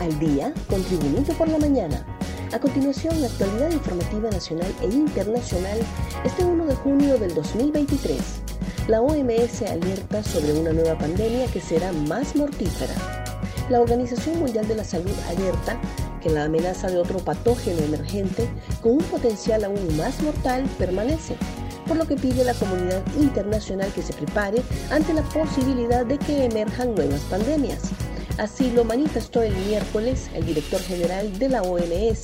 al día con Tribunito por la mañana. A continuación, la actualidad informativa nacional e internacional este 1 de junio del 2023. La OMS alerta sobre una nueva pandemia que será más mortífera. La Organización Mundial de la Salud alerta que la amenaza de otro patógeno emergente con un potencial aún más mortal permanece por lo que pide a la comunidad internacional que se prepare ante la posibilidad de que emerjan nuevas pandemias. Así lo manifestó el miércoles el director general de la OMS,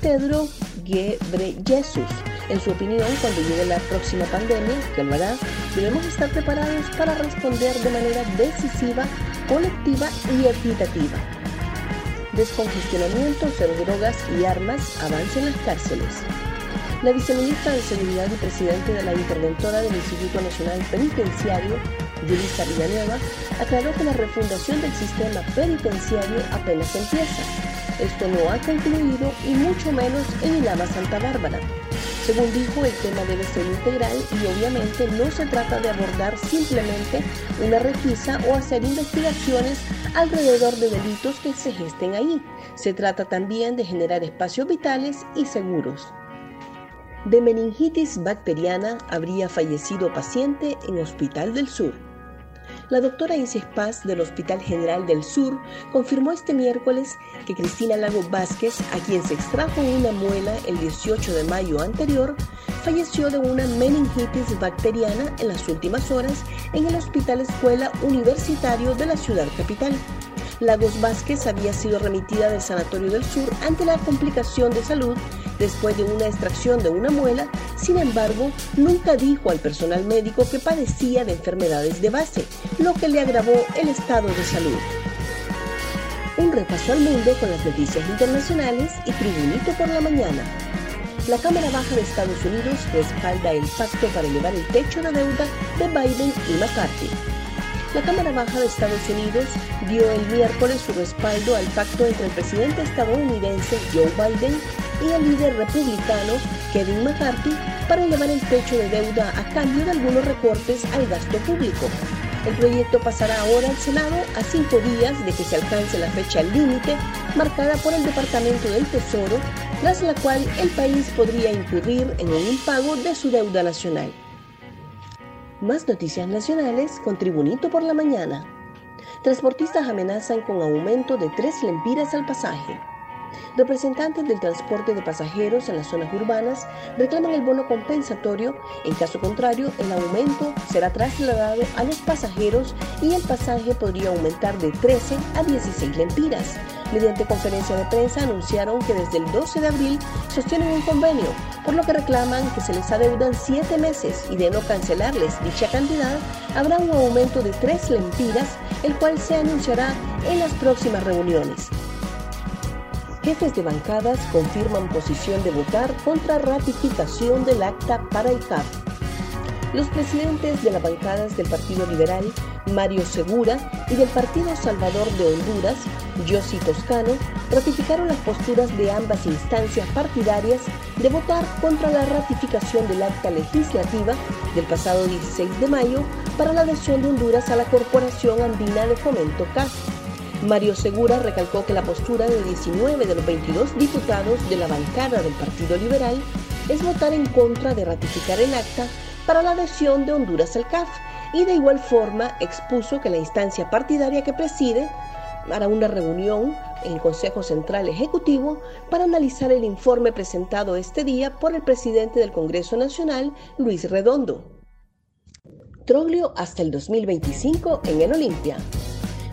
Pedro Ghebreyesus. En su opinión, cuando llegue la próxima pandemia, que lo hará, debemos estar preparados para responder de manera decisiva, colectiva y equitativa. Descongestionamiento, cero drogas y armas, avance en las cárceles. La viceministra de Seguridad y presidente de la interventora del Instituto Nacional Penitenciario, Yulisa Villanueva, aclaró que la refundación del sistema penitenciario apenas empieza. Esto no ha concluido y mucho menos en Ilama Santa Bárbara. Según dijo, el tema debe ser integral y obviamente no se trata de abordar simplemente una requisa o hacer investigaciones alrededor de delitos que se gesten ahí. Se trata también de generar espacios vitales y seguros. De meningitis bacteriana habría fallecido paciente en Hospital del Sur. La doctora Isis Paz del Hospital General del Sur confirmó este miércoles que Cristina Lago Vázquez, a quien se extrajo una muela el 18 de mayo anterior, falleció de una meningitis bacteriana en las últimas horas en el Hospital Escuela Universitario de la ciudad capital. Lagos Vázquez había sido remitida del Sanatorio del Sur ante la complicación de salud después de una extracción de una muela, sin embargo, nunca dijo al personal médico que padecía de enfermedades de base, lo que le agravó el estado de salud. Un repaso al mundo con las noticias internacionales y Tribunito por la mañana. La Cámara Baja de Estados Unidos respalda el pacto para elevar el techo de deuda de Biden y McCarthy. La Cámara Baja de Estados Unidos dio el miércoles su respaldo al pacto entre el presidente estadounidense Joe Biden y el líder republicano Kevin McCarthy para elevar el techo de deuda a cambio de algunos recortes al gasto público. El proyecto pasará ahora al Senado a cinco días de que se alcance la fecha límite marcada por el Departamento del Tesoro, tras la cual el país podría incurrir en un impago de su deuda nacional. Más noticias nacionales con Tribunito por la mañana. Transportistas amenazan con aumento de tres lempiras al pasaje. Representantes del transporte de pasajeros en las zonas urbanas reclaman el bono compensatorio, en caso contrario el aumento será trasladado a los pasajeros y el pasaje podría aumentar de 13 a 16 lempiras. Mediante conferencia de prensa anunciaron que desde el 12 de abril sostienen un convenio, por lo que reclaman que se les adeudan 7 meses y de no cancelarles dicha cantidad habrá un aumento de 3 lempiras, el cual se anunciará en las próximas reuniones. Jefes de bancadas confirman posición de votar contra ratificación del acta para el CAF. Los presidentes de las bancadas del Partido Liberal, Mario Segura, y del Partido Salvador de Honduras, Yossi Toscano, ratificaron las posturas de ambas instancias partidarias de votar contra la ratificación del acta legislativa del pasado 16 de mayo para la adhesión de Honduras a la Corporación Andina de Fomento CAF Mario Segura recalcó que la postura de 19 de los 22 diputados de la bancada del Partido Liberal es votar en contra de ratificar el acta para la adhesión de Honduras al CAF y de igual forma expuso que la instancia partidaria que preside hará una reunión en el Consejo Central Ejecutivo para analizar el informe presentado este día por el presidente del Congreso Nacional, Luis Redondo. Troglio hasta el 2025 en el Olimpia.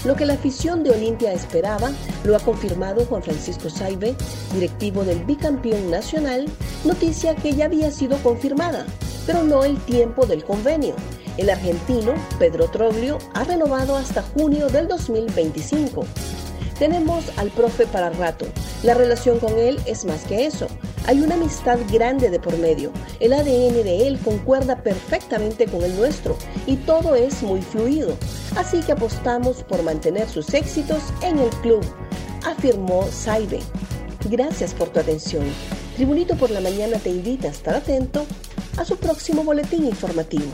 Lo que la afición de Olimpia esperaba lo ha confirmado Juan Francisco Saibe, directivo del bicampeón nacional, noticia que ya había sido confirmada, pero no el tiempo del convenio. El argentino Pedro Troglio ha renovado hasta junio del 2025. Tenemos al profe para rato. La relación con él es más que eso. Hay una amistad grande de por medio. El ADN de él concuerda perfectamente con el nuestro y todo es muy fluido. Así que apostamos por mantener sus éxitos en el club, afirmó Saibe. Gracias por tu atención. Tribunito por la Mañana te invita a estar atento a su próximo boletín informativo.